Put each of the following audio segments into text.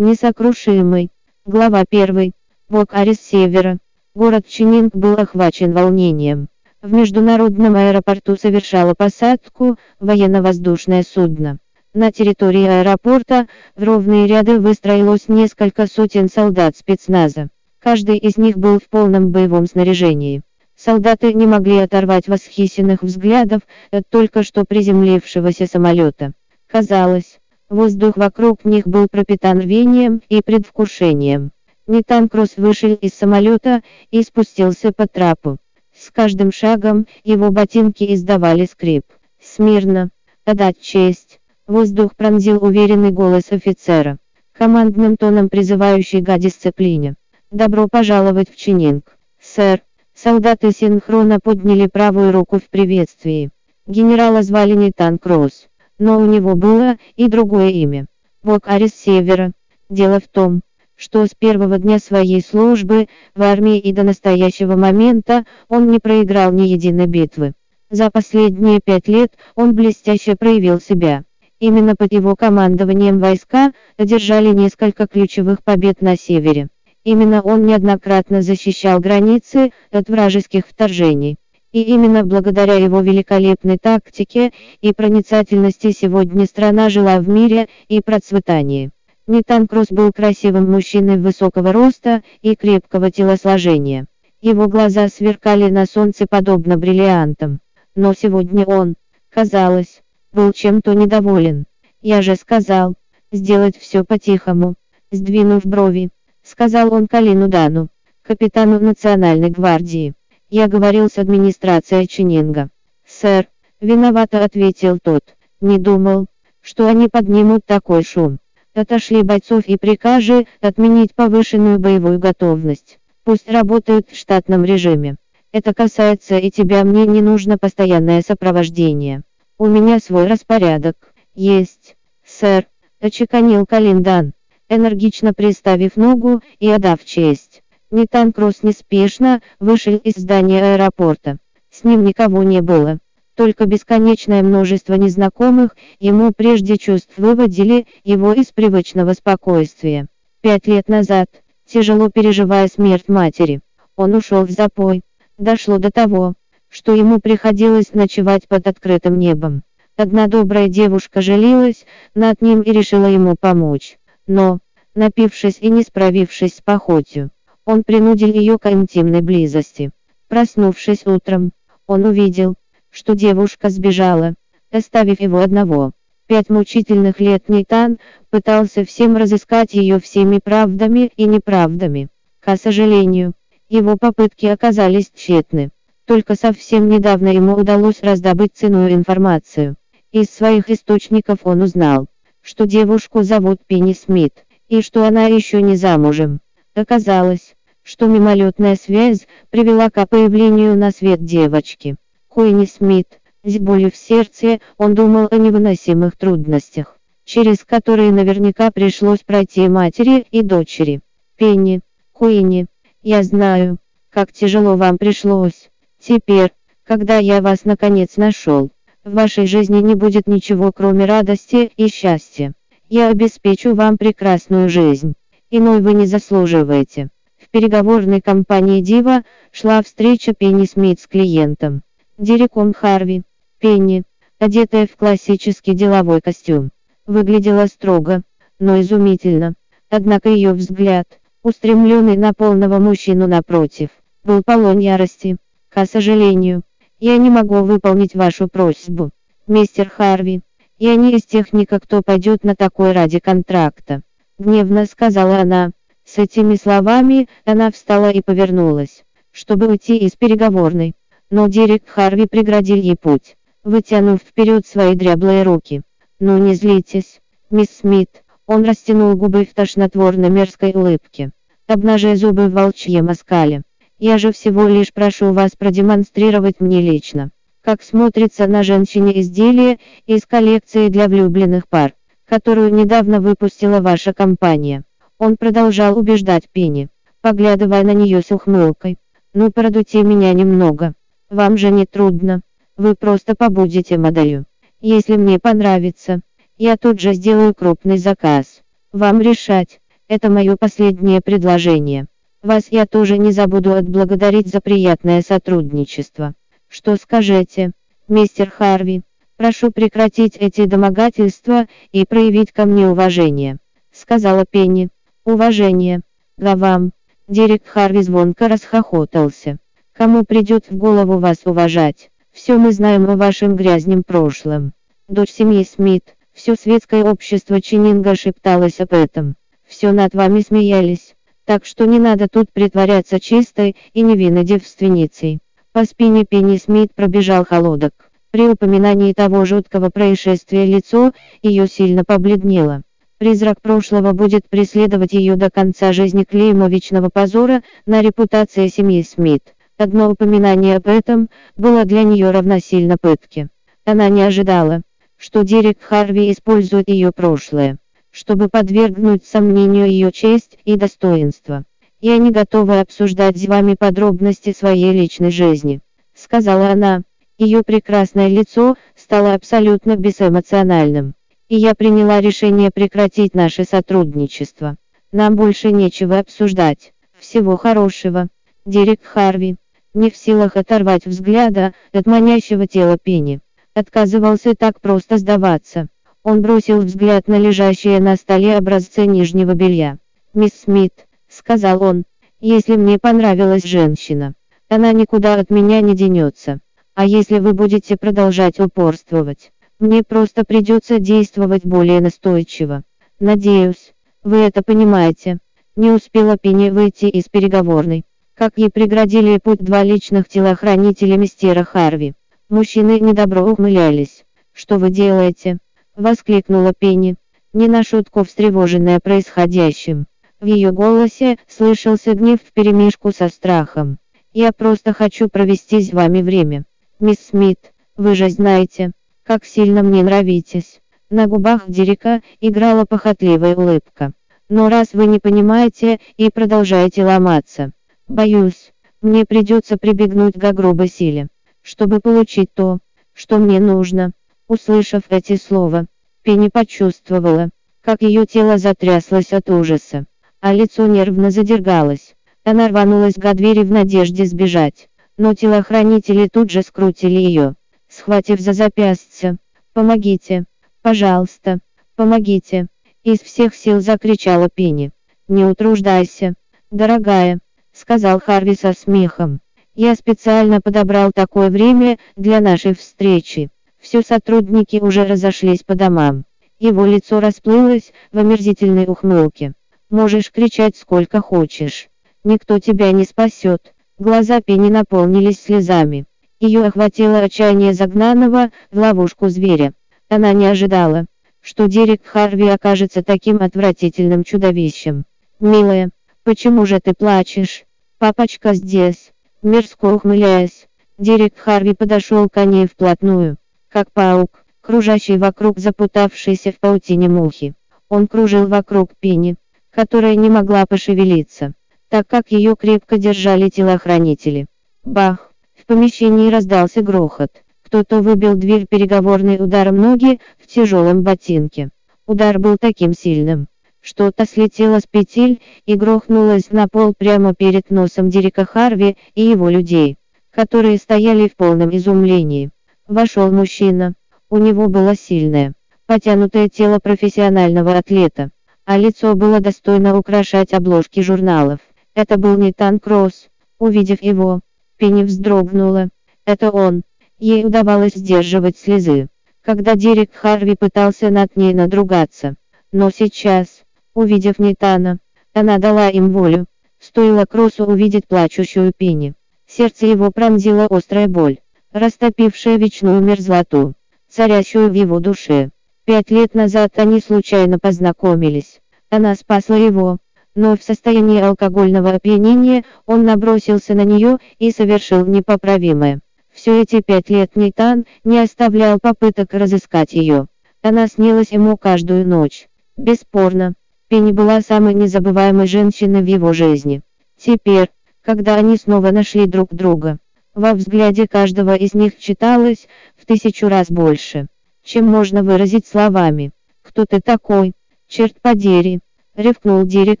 Несокрушимый. Глава 1. Вок-Арис Севера. Город Чининг был охвачен волнением. В международном аэропорту совершало посадку военно-воздушное судно. На территории аэропорта в ровные ряды выстроилось несколько сотен солдат спецназа. Каждый из них был в полном боевом снаряжении. Солдаты не могли оторвать восхищенных взглядов от только что приземлившегося самолета. Казалось, Воздух вокруг них был пропитан рвением и предвкушением. Нитан Кросс вышел из самолета и спустился по трапу. С каждым шагом его ботинки издавали скрип. «Смирно! Отдать честь!» Воздух пронзил уверенный голос офицера, командным тоном призывающий к дисциплине. «Добро пожаловать в Чининг, сэр!» Солдаты синхронно подняли правую руку в приветствии. Генерала звали Нитан Кросс. Но у него было и другое имя. Вокарис Севера. Дело в том, что с первого дня своей службы в армии и до настоящего момента он не проиграл ни единой битвы. За последние пять лет он блестяще проявил себя. Именно под его командованием войска одержали несколько ключевых побед на севере. Именно он неоднократно защищал границы от вражеских вторжений. И именно благодаря его великолепной тактике и проницательности сегодня страна жила в мире и процветании. Нитан Кросс был красивым мужчиной высокого роста и крепкого телосложения. Его глаза сверкали на солнце подобно бриллиантам. Но сегодня он, казалось, был чем-то недоволен. «Я же сказал, сделать все по-тихому», сдвинув брови, сказал он Калину Дану, капитану Национальной гвардии. Я говорил с администрацией Чининга. Сэр, виновато ответил тот. Не думал, что они поднимут такой шум. Отошли бойцов и прикажи отменить повышенную боевую готовность. Пусть работают в штатном режиме. Это касается и тебя, мне не нужно постоянное сопровождение. У меня свой распорядок. Есть, сэр, очеканил Калиндан, энергично приставив ногу и отдав честь. Нитан Кросс неспешно вышел из здания аэропорта. С ним никого не было. Только бесконечное множество незнакомых ему прежде чувств выводили его из привычного спокойствия. Пять лет назад, тяжело переживая смерть матери, он ушел в запой. Дошло до того, что ему приходилось ночевать под открытым небом. Одна добрая девушка жалилась над ним и решила ему помочь. Но, напившись и не справившись с походью, он принудил ее к интимной близости. Проснувшись утром, он увидел, что девушка сбежала, оставив его одного. Пять мучительных лет Нейтан пытался всем разыскать ее всеми правдами и неправдами. К сожалению, его попытки оказались тщетны. Только совсем недавно ему удалось раздобыть ценную информацию. Из своих источников он узнал, что девушку зовут Пенни Смит, и что она еще не замужем. Оказалось, что мимолетная связь привела к появлению на свет девочки. Куинни Смит, с болью в сердце, он думал о невыносимых трудностях, через которые наверняка пришлось пройти матери и дочери. Пенни, Куинни, я знаю, как тяжело вам пришлось. Теперь, когда я вас наконец нашел, в вашей жизни не будет ничего кроме радости и счастья. Я обеспечу вам прекрасную жизнь. Иной вы не заслуживаете. В переговорной компании Дива шла встреча Пенни Смит с клиентом. Диреком Харви. Пенни, одетая в классический деловой костюм, выглядела строго, но изумительно. Однако ее взгляд, устремленный на полного мужчину напротив, был полон ярости. К сожалению, я не могу выполнить вашу просьбу, мистер Харви. Я не из техника, кто пойдет на такой ради контракта. Гневно сказала она. С этими словами она встала и повернулась, чтобы уйти из переговорной. Но Дерек Харви преградил ей путь, вытянув вперед свои дряблые руки. «Ну не злитесь, мисс Смит». Он растянул губы в тошнотворно мерзкой улыбке, обнажая зубы в волчьем оскале. «Я же всего лишь прошу вас продемонстрировать мне лично, как смотрится на женщине изделие из коллекции для влюбленных пар, которую недавно выпустила ваша компания». Он продолжал убеждать Пенни, поглядывая на нее с ухмылкой. «Ну продуйте меня немного. Вам же не трудно. Вы просто побудете моделью. Если мне понравится, я тут же сделаю крупный заказ. Вам решать. Это мое последнее предложение. Вас я тоже не забуду отблагодарить за приятное сотрудничество. Что скажете, мистер Харви? Прошу прекратить эти домогательства и проявить ко мне уважение, сказала Пенни. Уважение. Да вам. Дерек Харви звонко расхохотался. Кому придет в голову вас уважать? Все мы знаем о вашем грязном прошлом. Дочь семьи Смит, все светское общество Чининга шепталось об этом. Все над вами смеялись. Так что не надо тут притворяться чистой и невинной девственницей. По спине Пенни Смит пробежал холодок. При упоминании того жуткого происшествия лицо ее сильно побледнело. Призрак прошлого будет преследовать ее до конца жизни клейма вечного позора на репутации семьи Смит. Одно упоминание об этом было для нее равносильно пытке. Она не ожидала, что Дерек Харви использует ее прошлое, чтобы подвергнуть сомнению ее честь и достоинство. «Я не готова обсуждать с вами подробности своей личной жизни», — сказала она. Ее прекрасное лицо стало абсолютно безэмоциональным. И я приняла решение прекратить наше сотрудничество. Нам больше нечего обсуждать. Всего хорошего. Дерек Харви не в силах оторвать взгляда от манящего тела Пенни. Отказывался так просто сдаваться. Он бросил взгляд на лежащие на столе образцы нижнего белья. «Мисс Смит», — сказал он, — «если мне понравилась женщина, она никуда от меня не денется. А если вы будете продолжать упорствовать, мне просто придется действовать более настойчиво. Надеюсь, вы это понимаете». Не успела Пенни выйти из переговорной как ей преградили путь два личных телохранителя мистера Харви. Мужчины недобро ухмылялись. «Что вы делаете?» — воскликнула Пенни, не на шутку встревоженная происходящим. В ее голосе слышался гнев вперемешку со страхом. «Я просто хочу провести с вами время. Мисс Смит, вы же знаете, как сильно мне нравитесь». На губах Дерека играла похотливая улыбка. «Но раз вы не понимаете и продолжаете ломаться, Боюсь, мне придется прибегнуть к грубой силе, чтобы получить то, что мне нужно. Услышав эти слова, Пенни почувствовала, как ее тело затряслось от ужаса, а лицо нервно задергалось. Она рванулась к двери в надежде сбежать, но телохранители тут же скрутили ее, схватив за запястье. «Помогите! Пожалуйста! Помогите!» Из всех сил закричала Пенни. «Не утруждайся, дорогая!» сказал Харви со смехом. Я специально подобрал такое время для нашей встречи. Все сотрудники уже разошлись по домам. Его лицо расплылось в омерзительной ухмылке. Можешь кричать сколько хочешь. Никто тебя не спасет. Глаза Пени наполнились слезами. Ее охватило отчаяние загнанного в ловушку зверя. Она не ожидала, что Дерек Харви окажется таким отвратительным чудовищем. «Милая, почему же ты плачешь?» Папочка здесь. Мерзко ухмыляясь, Дерек Харви подошел к ней вплотную, как паук, кружащий вокруг запутавшейся в паутине мухи. Он кружил вокруг Пени, которая не могла пошевелиться, так как ее крепко держали телохранители. Бах! Помещении раздался грохот. Кто-то выбил дверь переговорной ударом ноги в тяжелом ботинке. Удар был таким сильным, что-то слетело с петель и грохнулось на пол прямо перед носом Дерека Харви и его людей, которые стояли в полном изумлении. Вошел мужчина. У него было сильное, потянутое тело профессионального атлета, а лицо было достойно украшать обложки журналов. Это был Нитан Кросс. Увидев его, Пенни вздрогнула. Это он. Ей удавалось сдерживать слезы, когда Дерек Харви пытался над ней надругаться. Но сейчас, Увидев Нитана, она дала им волю. Стоило Кроссу увидеть плачущую Пенни. Сердце его пронзила острая боль, растопившая вечную мерзлоту, царящую в его душе. Пять лет назад они случайно познакомились. Она спасла его, но в состоянии алкогольного опьянения он набросился на нее и совершил непоправимое. Все эти пять лет Нитан не оставлял попыток разыскать ее. Она снилась ему каждую ночь. Бесспорно, Пенни была самой незабываемой женщиной в его жизни. Теперь, когда они снова нашли друг друга, во взгляде каждого из них читалось в тысячу раз больше, чем можно выразить словами. «Кто ты такой? Черт подери!» Ревкнул Дирек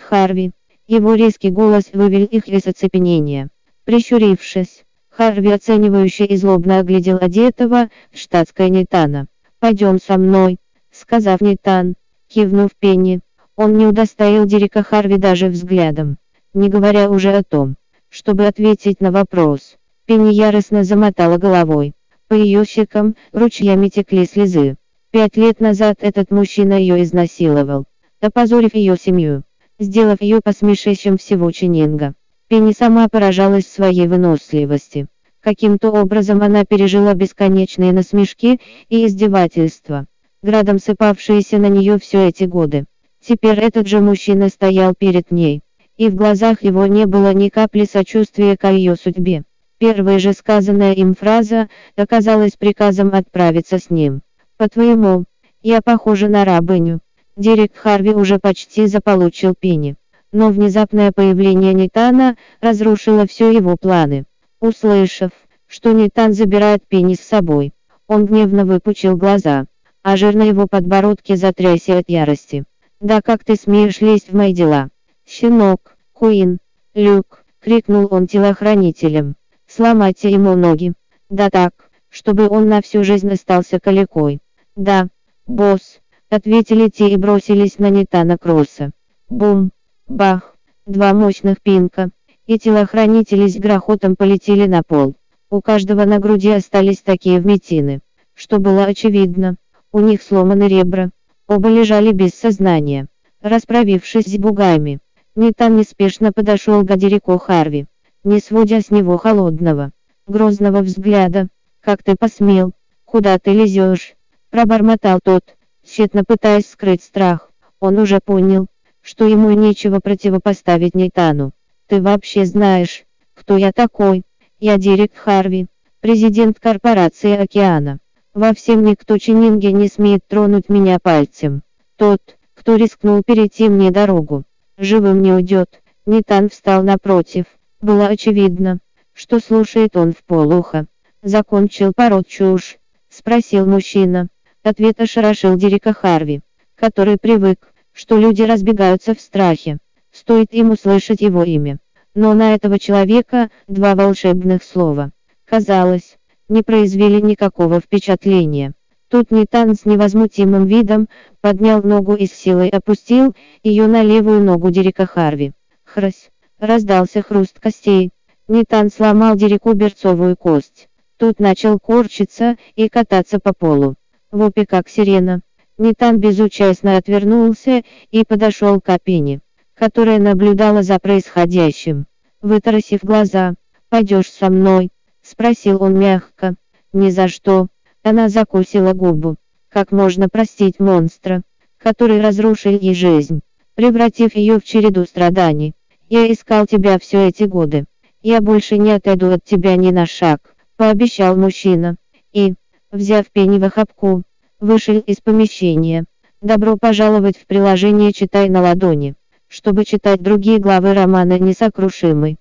Харви. Его резкий голос вывел их из оцепенения. Прищурившись, Харви оценивающе и злобно оглядел одетого в штатское Нитана. «Пойдем со мной», — сказав Нитан, кивнув Пенни. Он не удостоил Дирека Харви даже взглядом, не говоря уже о том, чтобы ответить на вопрос. Пенни яростно замотала головой. По ее щекам ручьями текли слезы. Пять лет назад этот мужчина ее изнасиловал, опозорив ее семью сделав ее посмешищем всего Ченнинга. Пенни сама поражалась своей выносливости. Каким-то образом она пережила бесконечные насмешки и издевательства, градом сыпавшиеся на нее все эти годы. Теперь этот же мужчина стоял перед ней, и в глазах его не было ни капли сочувствия к ее судьбе. Первая же сказанная им фраза оказалась приказом отправиться с ним. «По-твоему, я похожа на рабыню?» Дерек Харви уже почти заполучил Пенни. Но внезапное появление Нитана разрушило все его планы. Услышав, что Нитан забирает Пенни с собой, он гневно выпучил глаза, а жир на его подбородке затрясся от ярости. «Да как ты смеешь лезть в мои дела?» «Щенок, Куин, Люк!» — крикнул он телохранителям. «Сломайте ему ноги!» «Да так, чтобы он на всю жизнь остался калекой!» «Да, босс!» Ответили те и бросились на Нитана Кросса. Бум! Бах! Два мощных пинка. И телохранители с грохотом полетели на пол. У каждого на груди остались такие вмятины, что было очевидно. У них сломаны ребра. Оба лежали без сознания. Расправившись с бугами, Нитан неспешно подошел к Гадерику Харви, не сводя с него холодного, грозного взгляда. «Как ты посмел? Куда ты лезешь?» Пробормотал тот, тщетно пытаясь скрыть страх. Он уже понял, что ему нечего противопоставить Нейтану. «Ты вообще знаешь, кто я такой?» «Я Дерек Харви, президент корпорации Океана. Во всем никто Ченнинге не смеет тронуть меня пальцем. Тот, кто рискнул перейти мне дорогу, живым не уйдет». Нитан встал напротив. Было очевидно, что слушает он в полухо. «Закончил пороть чушь?» – спросил мужчина. Ответ ошарашил Дерека Харви, который привык, что люди разбегаются в страхе. Стоит им услышать его имя. Но на этого человека два волшебных слова, казалось, не произвели никакого впечатления. Тут Нитан с невозмутимым видом поднял ногу и с силой опустил ее на левую ногу Дерека Харви. Хрась! Раздался хруст костей. Нитан сломал Дереку берцовую кость. Тут начал корчиться и кататься по полу вопе как сирена. Нитан безучастно отвернулся и подошел к Апине, которая наблюдала за происходящим. Вытарасив глаза, «Пойдешь со мной?» – спросил он мягко. «Ни за что». Она закусила губу. Как можно простить монстра, который разрушил ей жизнь, превратив ее в череду страданий? Я искал тебя все эти годы. Я больше не отойду от тебя ни на шаг, пообещал мужчина. И, взяв пени в охапку, вышел из помещения. Добро пожаловать в приложение «Читай на ладони», чтобы читать другие главы романа «Несокрушимый».